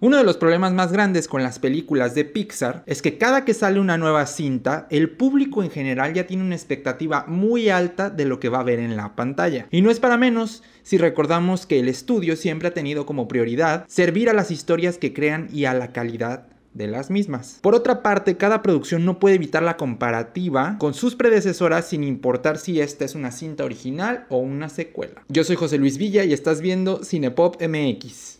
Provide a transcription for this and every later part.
Uno de los problemas más grandes con las películas de Pixar es que cada que sale una nueva cinta, el público en general ya tiene una expectativa muy alta de lo que va a ver en la pantalla. Y no es para menos si recordamos que el estudio siempre ha tenido como prioridad servir a las historias que crean y a la calidad de las mismas. Por otra parte, cada producción no puede evitar la comparativa con sus predecesoras sin importar si esta es una cinta original o una secuela. Yo soy José Luis Villa y estás viendo Cinepop MX.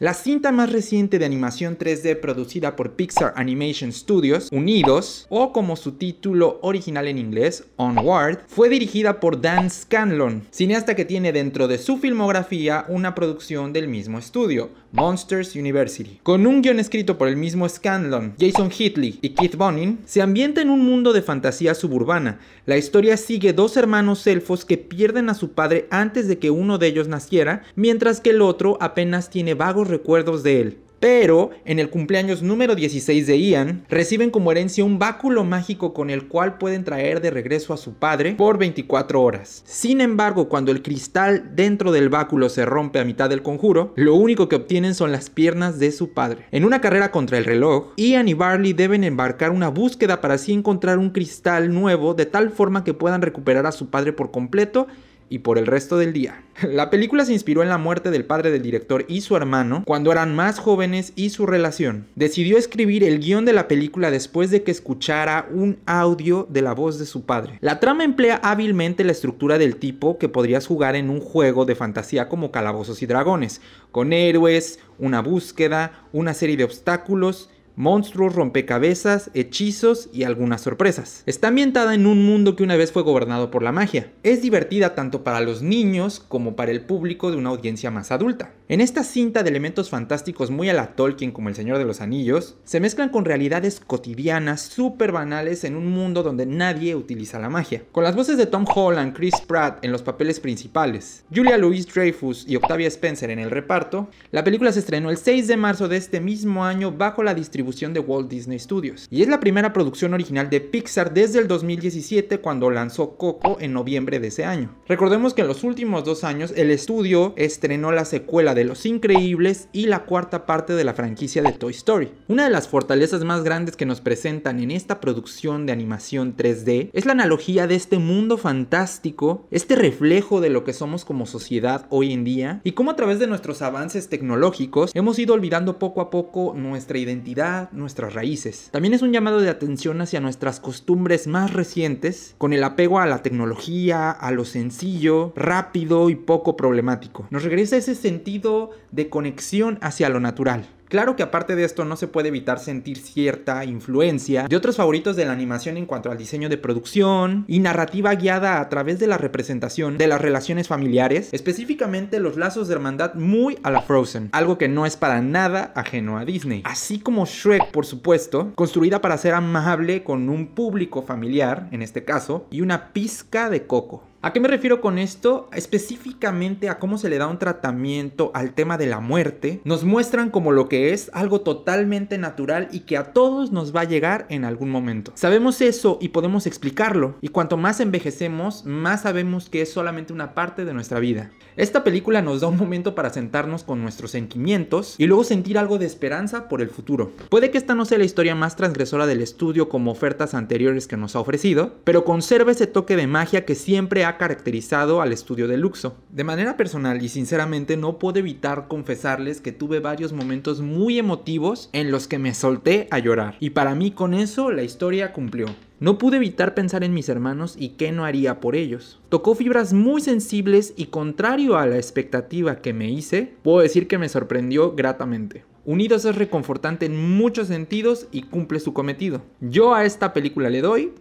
La cinta más reciente de animación 3D producida por Pixar Animation Studios, Unidos, o como su título original en inglés, Onward, fue dirigida por Dan Scanlon, cineasta que tiene dentro de su filmografía una producción del mismo estudio, Monsters University. Con un guion escrito por el mismo Scanlon, Jason Hitley y Keith Bonin, se ambienta en un mundo de fantasía suburbana. La historia sigue dos hermanos elfos que pierden a su padre antes de que uno de ellos naciera, mientras que el otro apenas tiene vagos recuerdos de él. Pero en el cumpleaños número 16 de Ian, reciben como herencia un báculo mágico con el cual pueden traer de regreso a su padre por 24 horas. Sin embargo, cuando el cristal dentro del báculo se rompe a mitad del conjuro, lo único que obtienen son las piernas de su padre. En una carrera contra el reloj, Ian y Barley deben embarcar una búsqueda para así encontrar un cristal nuevo de tal forma que puedan recuperar a su padre por completo y por el resto del día. La película se inspiró en la muerte del padre del director y su hermano cuando eran más jóvenes y su relación. Decidió escribir el guion de la película después de que escuchara un audio de la voz de su padre. La trama emplea hábilmente la estructura del tipo que podrías jugar en un juego de fantasía como Calabozos y Dragones, con héroes, una búsqueda, una serie de obstáculos monstruos, rompecabezas, hechizos y algunas sorpresas. Está ambientada en un mundo que una vez fue gobernado por la magia. Es divertida tanto para los niños como para el público de una audiencia más adulta. En esta cinta de elementos fantásticos muy a la Tolkien como El Señor de los Anillos, se mezclan con realidades cotidianas súper banales en un mundo donde nadie utiliza la magia. Con las voces de Tom Holland, Chris Pratt en los papeles principales, Julia Louis Dreyfus y Octavia Spencer en el reparto, la película se estrenó el 6 de marzo de este mismo año bajo la distribución de Walt Disney Studios. Y es la primera producción original de Pixar desde el 2017 cuando lanzó Coco en noviembre de ese año. Recordemos que en los últimos dos años el estudio estrenó la secuela de Los Increíbles y la cuarta parte de la franquicia de Toy Story. Una de las fortalezas más grandes que nos presentan en esta producción de animación 3D es la analogía de este mundo fantástico, este reflejo de lo que somos como sociedad hoy en día y cómo a través de nuestros avances tecnológicos hemos ido olvidando poco a poco nuestra identidad, nuestras raíces. También es un llamado de atención hacia nuestras costumbres más recientes, con el apego a la tecnología, a lo sencillo, rápido y poco problemático. Nos regresa ese sentido de conexión hacia lo natural. Claro que aparte de esto no se puede evitar sentir cierta influencia de otros favoritos de la animación en cuanto al diseño de producción y narrativa guiada a través de la representación de las relaciones familiares, específicamente los lazos de hermandad muy a la Frozen, algo que no es para nada ajeno a Disney. Así como Shrek, por supuesto, construida para ser amable con un público familiar, en este caso, y una pizca de coco. ¿A qué me refiero con esto? Específicamente a cómo se le da un tratamiento al tema de la muerte. Nos muestran como lo que es algo totalmente natural y que a todos nos va a llegar en algún momento. Sabemos eso y podemos explicarlo. Y cuanto más envejecemos, más sabemos que es solamente una parte de nuestra vida. Esta película nos da un momento para sentarnos con nuestros sentimientos y luego sentir algo de esperanza por el futuro. Puede que esta no sea la historia más transgresora del estudio como ofertas anteriores que nos ha ofrecido, pero conserva ese toque de magia que siempre ha caracterizado al estudio de Luxo. De manera personal y sinceramente no puedo evitar confesarles que tuve varios momentos muy emotivos en los que me solté a llorar. Y para mí con eso la historia cumplió. No pude evitar pensar en mis hermanos y qué no haría por ellos. Tocó fibras muy sensibles y contrario a la expectativa que me hice, puedo decir que me sorprendió gratamente. Unidos es reconfortante en muchos sentidos y cumple su cometido. Yo a esta película le doy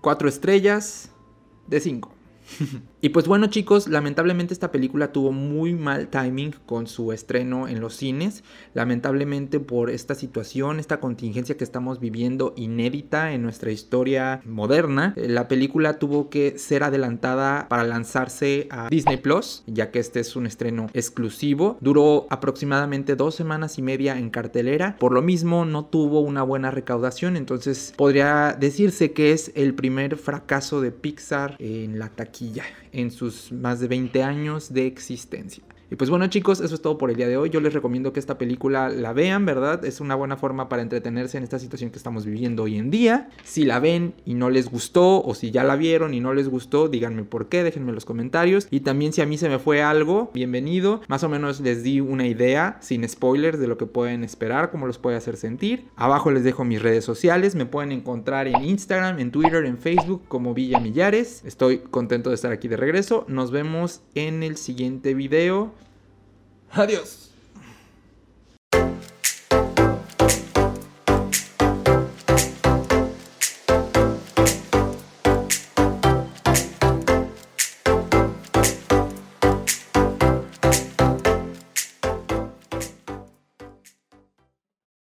4 estrellas, de 5. y pues bueno chicos, lamentablemente esta película tuvo muy mal timing con su estreno en los cines. Lamentablemente por esta situación, esta contingencia que estamos viviendo inédita en nuestra historia moderna, eh, la película tuvo que ser adelantada para lanzarse a Disney Plus, ya que este es un estreno exclusivo. Duró aproximadamente dos semanas y media en cartelera. Por lo mismo no tuvo una buena recaudación, entonces podría decirse que es el primer fracaso de Pixar en la taquilla en sus más de 20 años de existencia. Y pues bueno chicos, eso es todo por el día de hoy. Yo les recomiendo que esta película la vean, ¿verdad? Es una buena forma para entretenerse en esta situación que estamos viviendo hoy en día. Si la ven y no les gustó, o si ya la vieron y no les gustó, díganme por qué, déjenme en los comentarios. Y también si a mí se me fue algo, bienvenido. Más o menos les di una idea, sin spoilers, de lo que pueden esperar, cómo los puede hacer sentir. Abajo les dejo mis redes sociales, me pueden encontrar en Instagram, en Twitter, en Facebook como Villa Millares. Estoy contento de estar aquí de regreso. Nos vemos en el siguiente video. Adiós.